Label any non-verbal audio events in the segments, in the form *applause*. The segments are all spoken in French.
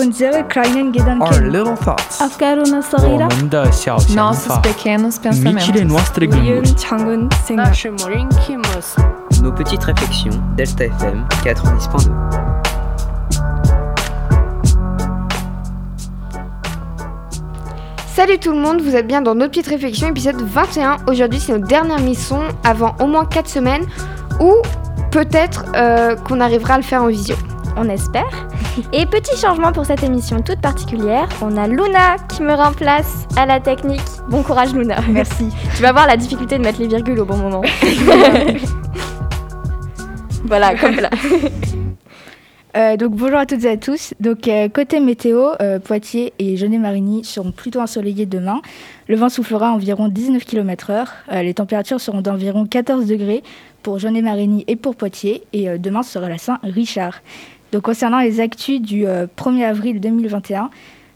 Unzel Krainen Gedanken. Our little thoughts. Nossos pequenos pensamentos. Nos petites réflexions, Delta FM 90.2. Salut tout le monde, vous êtes bien dans nos petites réflexions, épisode 21. Aujourd'hui, c'est nos dernières missions avant au moins 4 semaines ou peut-être euh, qu'on arrivera à le faire en visio. On espère. *laughs* Et petit changement pour cette émission toute particulière, on a Luna qui me remplace à la technique. Bon courage Luna. Merci. *laughs* Tu vas voir la difficulté de mettre les virgules au bon moment. *laughs* voilà, comme là. Euh, donc bonjour à toutes et à tous. Donc euh, côté météo, euh, Poitiers et Genet-Marigny seront plutôt ensoleillés demain. Le vent soufflera à environ 19 km/h. Les températures seront d'environ 14 degrés pour Genet-Marigny et pour Poitiers. Et demain sera la Saint-Richard. Donc concernant les actus du euh, 1er avril 2021.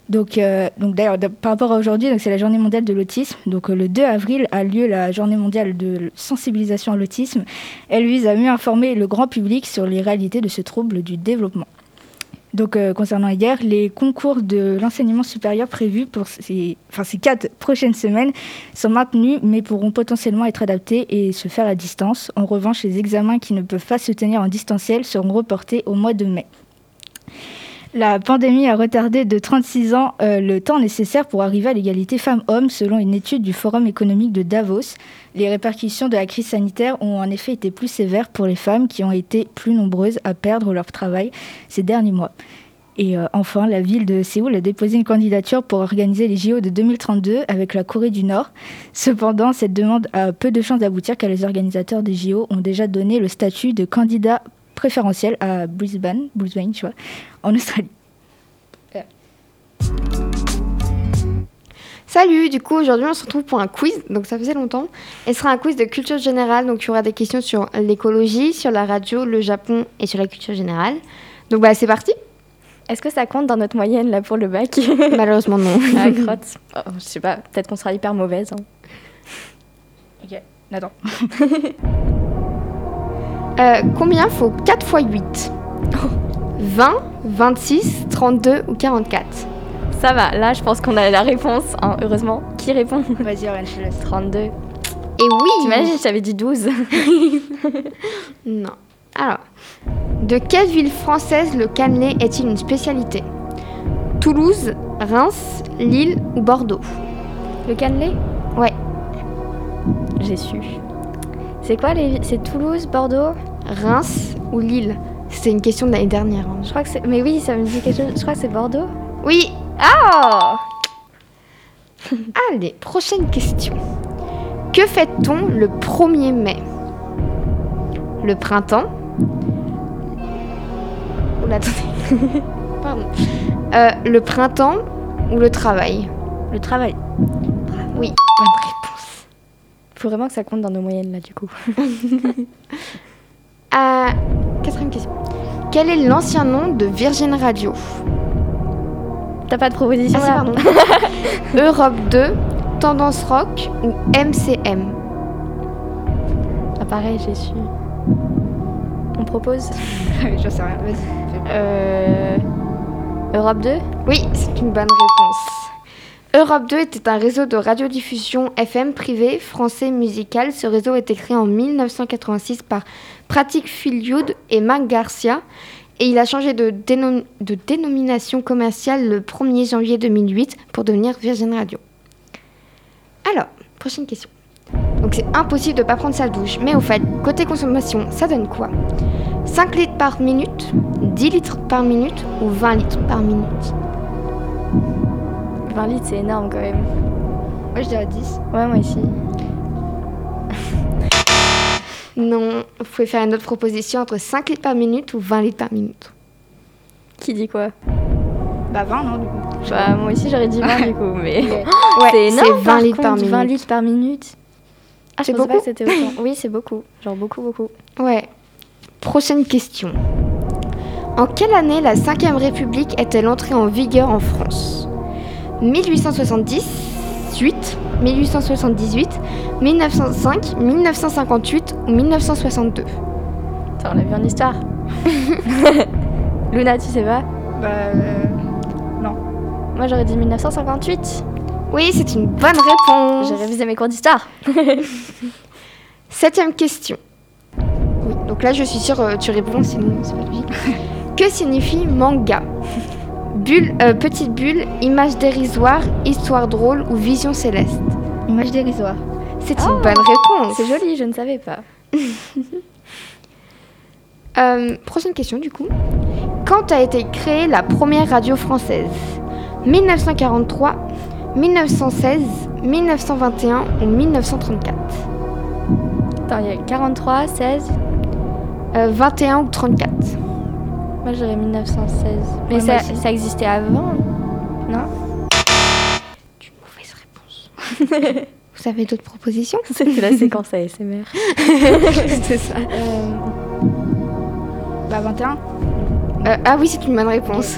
Donc, euh, donc d'ailleurs, par rapport à aujourd'hui, c'est la journée mondiale de l'autisme. Donc euh, le 2 avril a lieu la journée mondiale de sensibilisation à l'autisme. Elle vise à mieux informer le grand public sur les réalités de ce trouble du développement. Donc, euh, concernant hier, les concours de l'enseignement supérieur prévus pour ces, ces quatre prochaines semaines sont maintenus, mais pourront potentiellement être adaptés et se faire à distance. En revanche, les examens qui ne peuvent pas se tenir en distanciel seront reportés au mois de mai. La pandémie a retardé de 36 ans euh, le temps nécessaire pour arriver à l'égalité femmes-hommes, selon une étude du Forum économique de Davos. Les répercussions de la crise sanitaire ont en effet été plus sévères pour les femmes qui ont été plus nombreuses à perdre leur travail ces derniers mois. Et euh, enfin, la ville de Séoul a déposé une candidature pour organiser les JO de 2032 avec la Corée du Nord. Cependant, cette demande a peu de chances d'aboutir car les organisateurs des JO ont déjà donné le statut de candidat préférentiel à Brisbane, Brisbane, tu vois, en Australie. Salut, du coup aujourd'hui on se retrouve pour un quiz, donc ça faisait longtemps. Et ce sera un quiz de culture générale, donc il y aura des questions sur l'écologie, sur la radio, le Japon et sur la culture générale. Donc bah c'est parti Est-ce que ça compte dans notre moyenne là pour le bac? *laughs* Malheureusement non. Ah, crotte. Oh, je sais pas, peut-être qu'on sera hyper mauvaise. hein. Ok, attends. *laughs* Euh, combien faut 4 x 8 20, 26, 32 ou 44 Ça va, là je pense qu'on a la réponse, hein, heureusement. Qui répond? Vas-y, Orange, je laisse. 32. Et oui T'imagines, je t'avais dit 12. *laughs* Non. Alors, de quelle ville française le cannelé est-il une spécialité? Toulouse, Reims, Lille ou Bordeaux? Le cannelé? Ouais. J'ai su. C'est quoi les... C'est Toulouse, Bordeaux Reims ou Lille? C'était une question de l'année dernière. hein. Je crois que c'est... Mais oui, ça me dit quelque chose. Je crois que c'est Bordeaux. Oui Oh *laughs* Allez, prochaine question. Que fait-on le 1er mai? Le printemps Oula, attendez. *laughs* Pardon. Euh, le printemps ou le travail? Le travail. Oui, bonne réponse. Faut vraiment que ça compte dans nos moyennes là du coup. *laughs* Euh, quatrième question. Quel est l'ancien nom de Virgin Radio? T'as pas de proposition Ah, là pardon. *laughs* Europe 2, Tendance Rock ou MCM Ah pareil, j'ai su. On propose? *laughs* J'en sais rien, vas-y. euh... Europe 2 Oui, c'est une bonne réponse. Europe 2 était un réseau de radiodiffusion FM privé français musical. Ce réseau a été créé en 1986 par Pratique Filiud et Marc Garcia et il a changé de dénomination commerciale le 1er janvier 2008 pour devenir Virgin Radio. Alors, prochaine question. Donc c'est impossible de ne pas prendre sa douche, mais au fait, côté consommation, ça donne quoi? 5 litres par minute, 10 litres par minute ou 20 litres par minute? 20 litres c'est énorme quand même. Moi, je dirais 10. Ouais moi ici. *laughs* Non, vous pouvez faire une autre proposition entre 5 litres par minute ou 20 litres par minute. Qui dit quoi? Bah, 20, non, du coup. Bah moi aussi j'aurais dit 20 du coup *laughs* mais... *laughs* Ouais, c'est énorme 20 par litres par minute. 20 litres par minute. Ah je C'est pensais pas beaucoup que c'était autant. Oui c'est beaucoup. Genre beaucoup beaucoup. Ouais. Prochaine question. En quelle année la 5ème République est-elle entrée en vigueur en France? 1878, 1878, 1905, 1958 ou 1962 Attends on l'a vu en histoire. *laughs* Luna tu sais pas? Bah, euh, Moi j'aurais dit 1958. Oui, c'est une bonne réponse. J'ai révisé mes cours d'histoire. *laughs* Septième question. Oui, donc là je suis sûre euh, tu réponds, sinon c'est pas logique. *laughs* que signifie manga? Bulle, euh, petite bulle, image dérisoire, histoire drôle ou vision céleste Image dérisoire. C'est Oh, une bonne réponse. C'est joli, je ne savais pas. *laughs* Euh, prochaine question du coup. Quand a été créée la première radio française? 1943, 1916, 1921 ou 1934 Attends, il y a 43, 16. Euh, 21 ou 34 Moi j'aurais 1916. Mais Ouais, ça, existait avant, non? Une mauvaise réponse. *laughs* Vous avez d'autres propositions? *laughs* C'était la séquence ASMR. *laughs* C'est ça. Bah 21 Euh, ah oui, c'est une bonne réponse.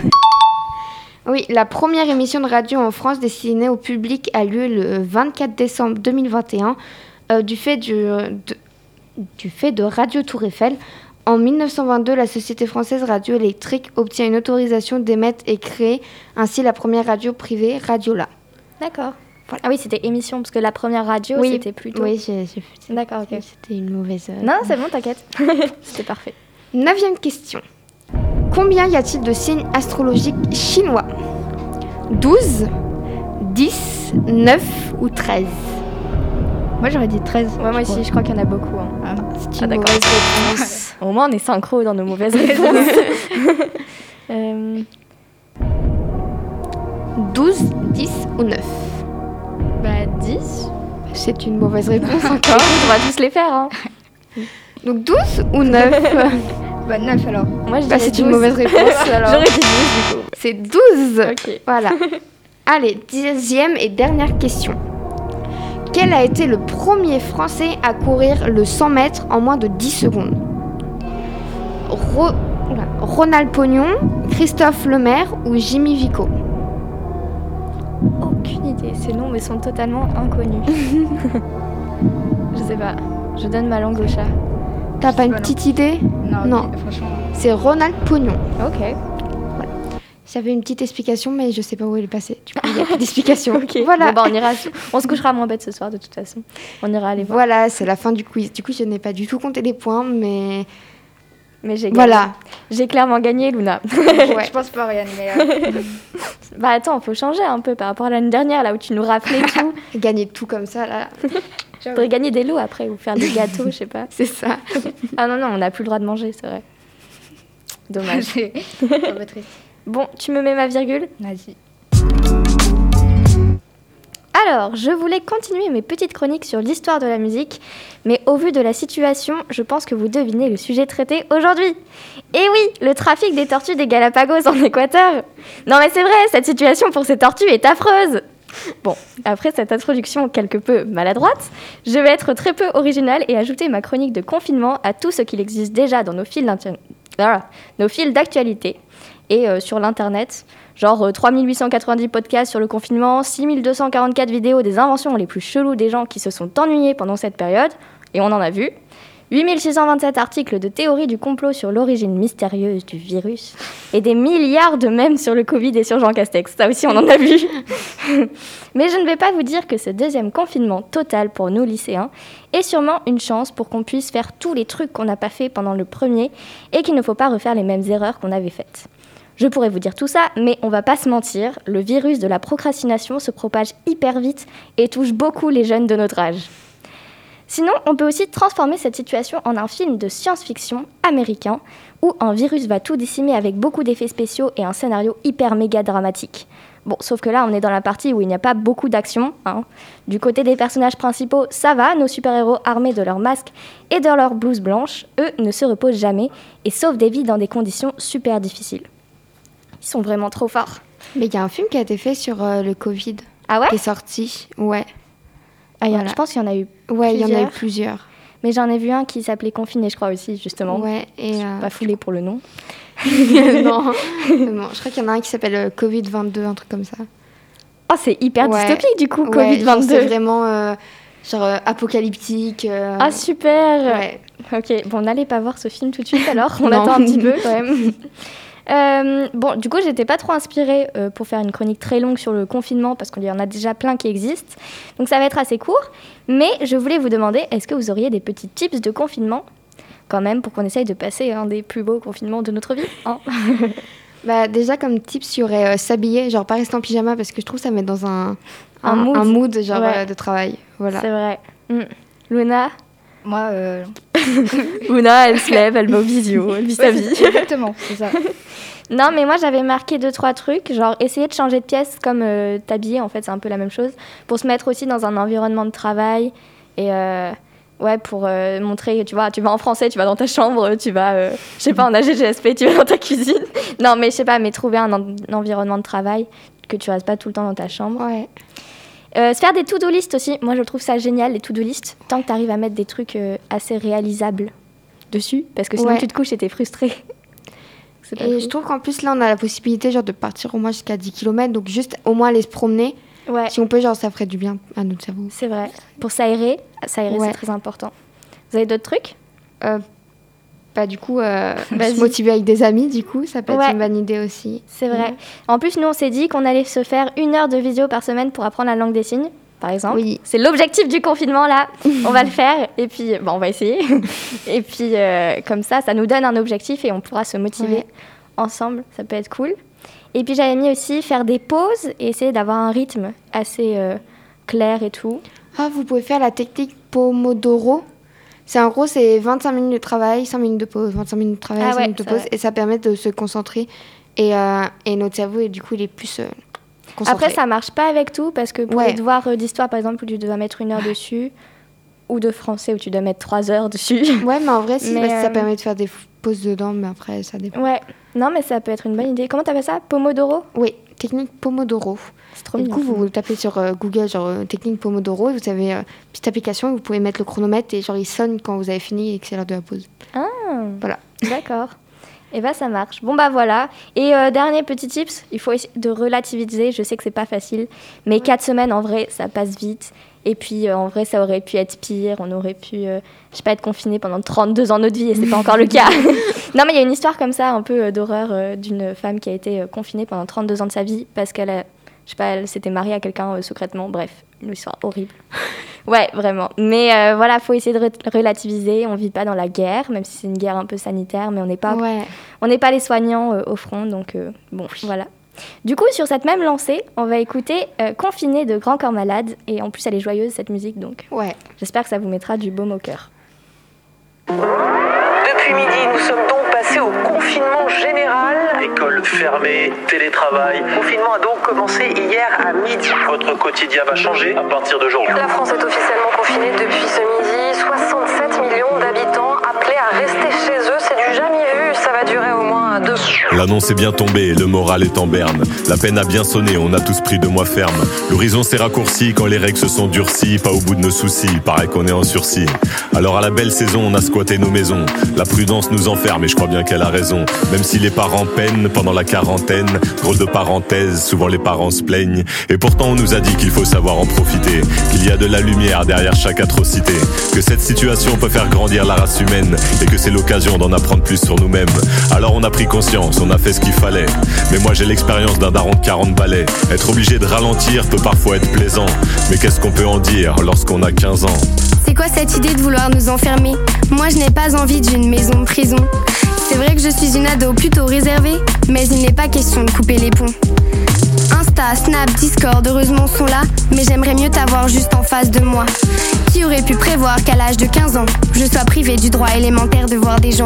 Oui, la première émission de radio en France destinée au public a lieu le 24 décembre 2021 euh, du, fait du, de, du fait de Radio Tour Eiffel. En 1922, la société française Radio Électrique obtient une autorisation d'émettre et créer ainsi la première radio privée, Radiola. D'accord. Ah oui, c'était émission, parce que la première radio, Oui, c'était plutôt. Oui, D'accord, ok. C'était une mauvaise. euh, Non, c'est bon, t'inquiète. *laughs* c'était parfait. Neuvième question. Combien y a-t-il de signes astrologiques chinois? 12, 10, 9 ou 13 Moi j'aurais dit 13. Ouais, moi aussi, je crois qu'il y en a beaucoup. hein. Ah. C'est Ah, d'accord. *laughs* Au moins, on est synchro dans nos mauvaises *laughs* réponses. *laughs* Euh, 12, 10 ou 9 bah, 10. C'est une mauvaise réponse *laughs* encore. On va tous les faire. Hein. Donc 12 ou 9 Bah 9 alors. Moi, je Bah, C'est une 12. mauvaise réponse alors. J'aurais dit 12 du coup. C'est 12 Ok. Voilà. Allez, dixième et dernière question. Quel a été le premier Français à courir le 100 mètres en moins de 10 secondes? Ro- Ronald Pognon, Christophe Lemaire ou Jimmy Vico Aucune idée. Ces noms me sont totalement inconnus. *laughs* je sais pas. Je donne ma langue au chat. T'as pas une pas non. petite idée? Non, Non. franchement. C'est Ronald Pognon. Ok. J'avais une petite explication, mais je sais pas où elle est passée. Du coup, il n'y a *laughs* plus d'explication. Ok. Voilà. Bon, bah, on ira. On se couchera moins bête ce soir de toute façon. On ira aller voir. Voilà, c'est la fin du quiz. Du coup, je n'ai pas du tout compté les points, mais Mais j'ai gagné. voilà. J'ai clairement gagné, Luna. *laughs* Ouais. Je pense pas rien, mais euh, *laughs* bah attends, faut changer un peu par rapport à l'année dernière là où tu nous rappelais *laughs* tout. Gagner tout comme ça, là, Faudrait gagner des lots après ou faire des gâteaux, je sais pas. c'est ça. Ah non non, on n'a plus le droit de manger, c'est vrai. Dommage. Bon, tu me mets ma virgule? Vas-y. Alors, je voulais continuer mes petites chroniques sur l'histoire de la musique, mais au vu de la situation, je pense que vous devinez le sujet traité aujourd'hui. Et oui, le trafic des tortues des Galapagos en Équateur. Non mais c'est vrai, cette situation pour ces tortues est affreuse. Bon, après cette introduction quelque peu maladroite, je vais être très peu originale et ajouter ma chronique de confinement à tout ce qu'il existe déjà dans nos fils ah, nos fils d'actualité et euh, sur l'internet. Genre euh, 3890 podcasts sur le confinement, 6244 vidéos des inventions les plus cheloues des gens qui se sont ennuyés pendant cette période, et on en a vu. 8627 articles de théorie du complot sur l'origine mystérieuse du virus, et des milliards de mèmes sur le Covid et sur Jean Castex. Ça aussi, on en a vu. *laughs* Mais je ne vais pas vous dire que ce deuxième confinement total pour nous lycéens est sûrement une chance pour qu'on puisse faire tous les trucs qu'on n'a pas fait pendant le premier et qu'il ne faut pas refaire les mêmes erreurs qu'on avait faites. Je pourrais vous dire tout ça, mais on va pas se mentir, le virus de la procrastination se propage hyper vite et touche beaucoup les jeunes de notre âge. Sinon, on peut aussi transformer cette situation en un film de science-fiction américain où un virus va tout décimer avec beaucoup d'effets spéciaux et un scénario hyper méga dramatique. Bon, sauf que là, on est dans la partie où il n'y a pas beaucoup d'action. hein. Du côté des personnages principaux, ça va, nos super-héros armés de leurs masques et de leurs blouses blanches, eux, ne se reposent jamais et sauvent des vies dans des conditions super difficiles. Ils sont vraiment trop forts. Mais il y a un film qui a été fait sur euh, le Covid Ah ouais? Qui est sorti. Ouais. Ah, y en-. Je pense qu'il y en a eu. Ouais, il y en a eu Plusieurs. Mais j'en ai vu un qui s'appelait Confiné, je crois aussi, justement. Ouais, et. euh, Pas foulé pour le nom. *laughs* *laughs* non, je crois qu'il y en a un qui s'appelle euh, Covid-22, un truc comme ça. Oh, c'est hyper Ouais. dystopique du coup, Ouais, genre, C'est Covid-22. vraiment euh, genre euh, apocalyptique. Ah, super ouais. Ok, bon, n'allez pas voir ce film tout de suite alors, *laughs* on attend un petit peu quand même. Euh, bon, du coup, j'étais pas trop inspirée euh, pour faire une chronique très longue sur le confinement parce qu'il y en a déjà plein qui existent. Donc ça va être assez court. Mais je voulais vous demander, est-ce que vous auriez des petits tips de confinement quand même pour qu'on essaye de passer un des plus beaux confinements de notre vie hein? *laughs* Bah, déjà, comme tips, il y aurait euh, s'habiller, genre pas rester en pyjama parce que je trouve que ça met dans un, Un mood. genre Ouais. de travail. Voilà. C'est vrai. Mm. Luna? Moi, euh, *laughs* Luna, elle se lève, elle va au visio, elle vit sa vie. Exactement, c'est ça. *laughs* Non, mais moi j'avais marqué deux trois trucs, genre essayer de changer de pièce comme euh, t'habiller, en fait c'est un peu la même chose, pour se mettre aussi dans un environnement de travail et euh, ouais pour euh, montrer, tu vois, tu vas en français, tu vas dans ta chambre, tu vas, euh, je sais pas, en AGGSP, tu vas dans ta cuisine. Non, mais je sais pas, mais trouver un, en- un environnement de travail que tu restes pas tout le temps dans ta chambre. Ouais. Euh, se faire des to-do list aussi, moi je trouve ça génial les to-do list, tant que tu arrives à mettre des trucs euh, assez réalisables dessus, parce que sinon Ouais. tu te couches et t'es frustré. *laughs* Et cool. je trouve qu'en plus, là, on a la possibilité genre, de partir au moins jusqu'à 10 km. Donc, juste au moins aller se promener. Ouais. Si on peut, genre, ça ferait du bien à notre cerveau. C'est vrai. Pour s'aérer, s'aérer Ouais. c'est très important. Vous avez d'autres trucs? Euh, bah, du coup, euh, *laughs* se motiver avec des amis, du coup, ça peut Ouais. être une bonne idée aussi. C'est vrai. En plus, nous, on s'est dit qu'on allait se faire une heure de visio par semaine pour apprendre la langue des signes, par exemple. Oui. C'est l'objectif du confinement, là. on va le faire. Et puis, bon, on va essayer. *laughs* et puis, euh, comme ça, ça nous donne un objectif et on pourra se motiver Ouais. ensemble. Ça peut être cool. Et puis, j'avais mis aussi faire des pauses et essayer d'avoir un rythme assez euh, clair et tout. Ah, vous pouvez faire la technique Pomodoro. C'est en gros, c'est 25 minutes de travail, 5 minutes de pause, 25 minutes de travail, Ah 5 ouais, minutes de pause. vrai. Et ça permet de se concentrer. Et, euh, et notre cerveau, et du coup, il est plus euh, concentré. Après, ça marche pas avec tout parce que pour Ouais. les devoirs euh, d'histoire, par exemple, où tu dois mettre une heure dessus, ou de français où tu dois mettre trois heures dessus. *laughs* Ouais, mais en vrai, si, Mais, ça permet de faire des pauses dedans, mais après, ça dépend. Ouais, non, mais ça peut être une bonne idée. Comment t'appelles ça? Pomodoro? Oui, technique Pomodoro. C'est trop Et du coup, vous tapez sur euh, Google, genre euh, technique Pomodoro, et vous avez euh, une petite application, et vous pouvez mettre le chronomètre, et genre il sonne quand vous avez fini et que c'est l'heure de la pause. Ah, Voilà. *laughs* D'accord. Et bah ça marche. Bon bah voilà. Et euh, dernier petit tips, il faut essayer de relativiser. Je sais que c'est pas facile, mais quatre semaines en vrai, ça passe vite. Et puis euh, en vrai, ça aurait pu être pire. On aurait pu, euh, je sais pas, être confiné pendant 32 ans de notre vie et c'est pas encore le *laughs* cas. Non mais il y a une histoire comme ça, un peu euh, d'horreur euh, d'une femme qui a été euh, confinée pendant 32 ans de sa vie parce qu'elle a, je sais pas, elle s'était mariée à quelqu'un euh, secrètement. Bref, une histoire horrible. *laughs* Ouais, vraiment. Mais euh, voilà, faut essayer de re- relativiser. On vit pas dans la guerre, même si c'est une guerre un peu sanitaire, mais on n'est pas, Ouais. on n'est pas les soignants euh, au front, donc euh, bon, voilà. Du coup, sur cette même lancée, on va écouter euh, Confiné de Grand Corps Malade, et en plus, elle est joyeuse cette musique, donc Ouais. j'espère que ça vous mettra du baume au cœur. Depuis midi, nous sommes confinement général. École fermée, télétravail. Le confinement a donc commencé hier à midi. Votre quotidien va changer à partir d'aujourd'hui. La France est officiellement confinée depuis ce midi. 67 L'annonce est bien tombée, le moral est en berne. La peine a bien sonné, on a tous pris deux mois ferme. L'horizon s'est raccourci quand les règles se sont durcies. Pas au bout de nos soucis, paraît qu'on est en sursis. Alors à la belle saison, on a squatté nos maisons. La prudence nous enferme et je crois bien qu'elle a raison. Même si les parents peinent pendant la quarantaine, drôle de parenthèse, souvent les parents se plaignent. Et pourtant on nous a dit qu'il faut savoir en profiter, qu'il y a de la lumière derrière chaque atrocité, que cette situation peut faire grandir la race humaine et que c'est l'occasion d'en apprendre plus sur nous-mêmes. Alors on a pris conscience, on a fait ce qu'il fallait. Mais moi j'ai l'expérience d'un daron de 40 balais. Être obligé de ralentir peut parfois être plaisant. Mais qu'est-ce qu'on peut en dire lorsqu'on a 15 ans? C'est quoi cette idée de vouloir nous enfermer? Moi je n'ai pas envie d'une maison prison. C'est vrai que je suis une ado plutôt réservée, mais il n'est pas question de couper les ponts. Insta, Snap, Discord, heureusement sont là, mais j'aimerais mieux t'avoir juste en face de moi. Qui aurait pu prévoir qu'à l'âge de 15 ans, je sois privée du droit élémentaire de voir des gens?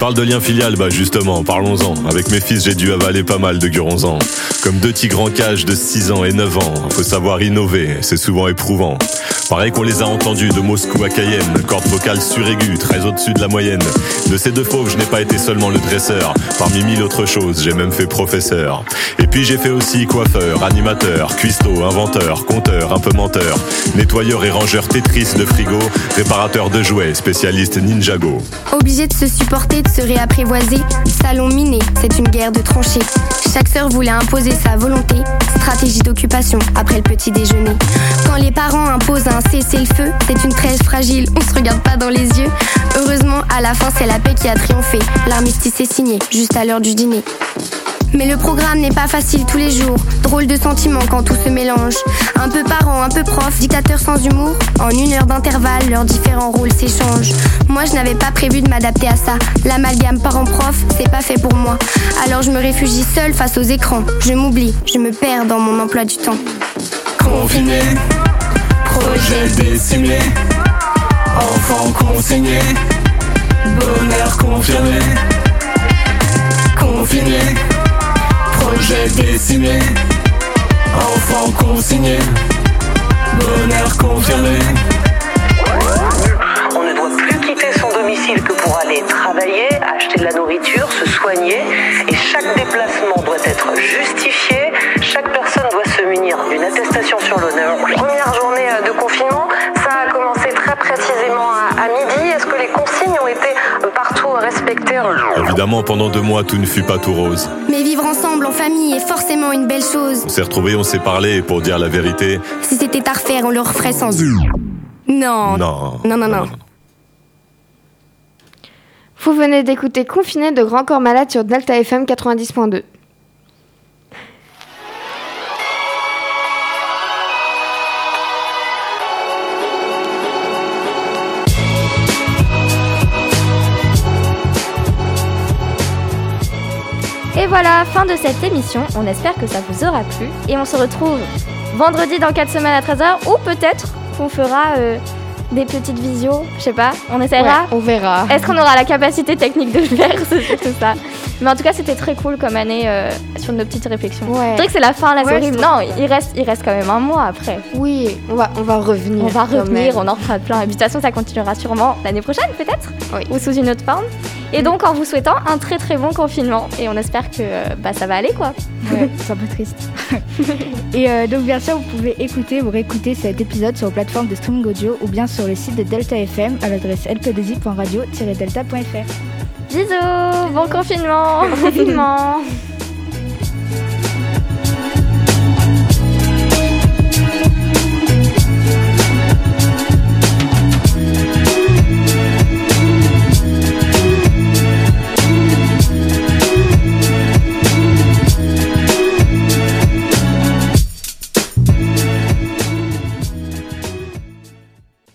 Parle de lien filial, bah justement, parlons-en. Avec mes fils, j'ai dû avaler pas mal de guronzans. Comme deux tigres en cage de 6 ans et 9 ans. Faut savoir innover, c'est souvent éprouvant. Pareil qu'on les a entendus de Moscou à Cayenne, corde vocale suraiguë, très au-dessus de la moyenne. De ces deux fauves, je n'ai pas été seulement le dresseur. Parmi mille autres choses, j'ai même fait professeur. Et puis j'ai fait aussi coiffeur, animateur, cuistot, inventeur, conteur, un peu menteur, nettoyeur et rangeur Tetris de frigo, réparateur de jouets, spécialiste Ninjago. Obligé de se supporter, de se réapprivoiser. Salon miné, c'est une guerre de tranchées. Chaque sœur voulait imposer sa volonté. Stratégie d'occupation après le petit déjeuner. Quand les parents imposent un cessez-le-feu, c'est une trêve fragile, on se regarde pas dans les yeux. Heureusement, à la fin, c'est la paix qui a triomphé. L'armistice est signé, juste à l'heure du dîner. Mais le programme n'est pas facile tous les jours. Drôle de sentiment quand tout se mélange. Un peu parent, un peu prof, dictateur sans humour. En une heure d'intervalle, leurs différents rôles s'échangent. Moi, je n'avais pas prévu de m'adapter à ça. L'amalgame parent-prof, c'est pas fait pour moi. Alors je me réfugie seule face aux écrans. Je m'oublie, je me perds dans mon emploi du temps. Confiné, projet décimé, enfant consigné, bonheur. Confiné, projet enfant consigné, bonheur confirmé. On ne doit plus quitter son domicile que pour aller travailler, acheter de la nourriture, se soigner. Et chaque déplacement doit être justifié. Chaque personne doit se munir d'une attestation sur l'honneur. Première journée euh, de confinement, partout respectées Évidemment, pendant deux mois, tout ne fut pas tout rose. Mais vivre ensemble en famille est forcément une belle chose. On s'est retrouvés, on s'est parlé, et pour dire la vérité, Si c'était à refaire, on le referait sans Non. non. Non, non, non. Vous venez d'écouter Confiné de Grand Corps Malade sur Delta FM 90.2. voilà, fin de cette émission. On espère que ça vous aura plu. Et on se retrouve vendredi dans 4 semaines à 13h. Ou peut-être qu'on fera euh, des petites visios. Je sais pas, on essaiera. Ouais, on verra. Est-ce qu'on aura la capacité technique de le faire? *laughs* C'est surtout ça. Mais en tout cas, c'était très cool comme année euh, sur nos petites réflexions. Ouais. C'est vrai que c'est la fin, là, c'est Ouais, horrible. c'est Non, il reste, il reste quand même un mois après. Oui, on va, on va revenir. On va revenir, même. on en fera plein. Et de toute façon, ça continuera sûrement l'année prochaine, peut-être Oui. Ou sous une autre forme. Et donc, en vous souhaitant un très très bon confinement. Et on espère que euh, bah, ça va aller, quoi. Ouais, *laughs* c'est un peu triste. *laughs* Et euh, donc bien sûr, vous pouvez écouter ou réécouter cet épisode sur les plateformes de streaming audio ou bien sur le site de Delta FM à l'adresse lpdzi.radio-delta.fr. Bisous, bon confinement *laughs* Confinement.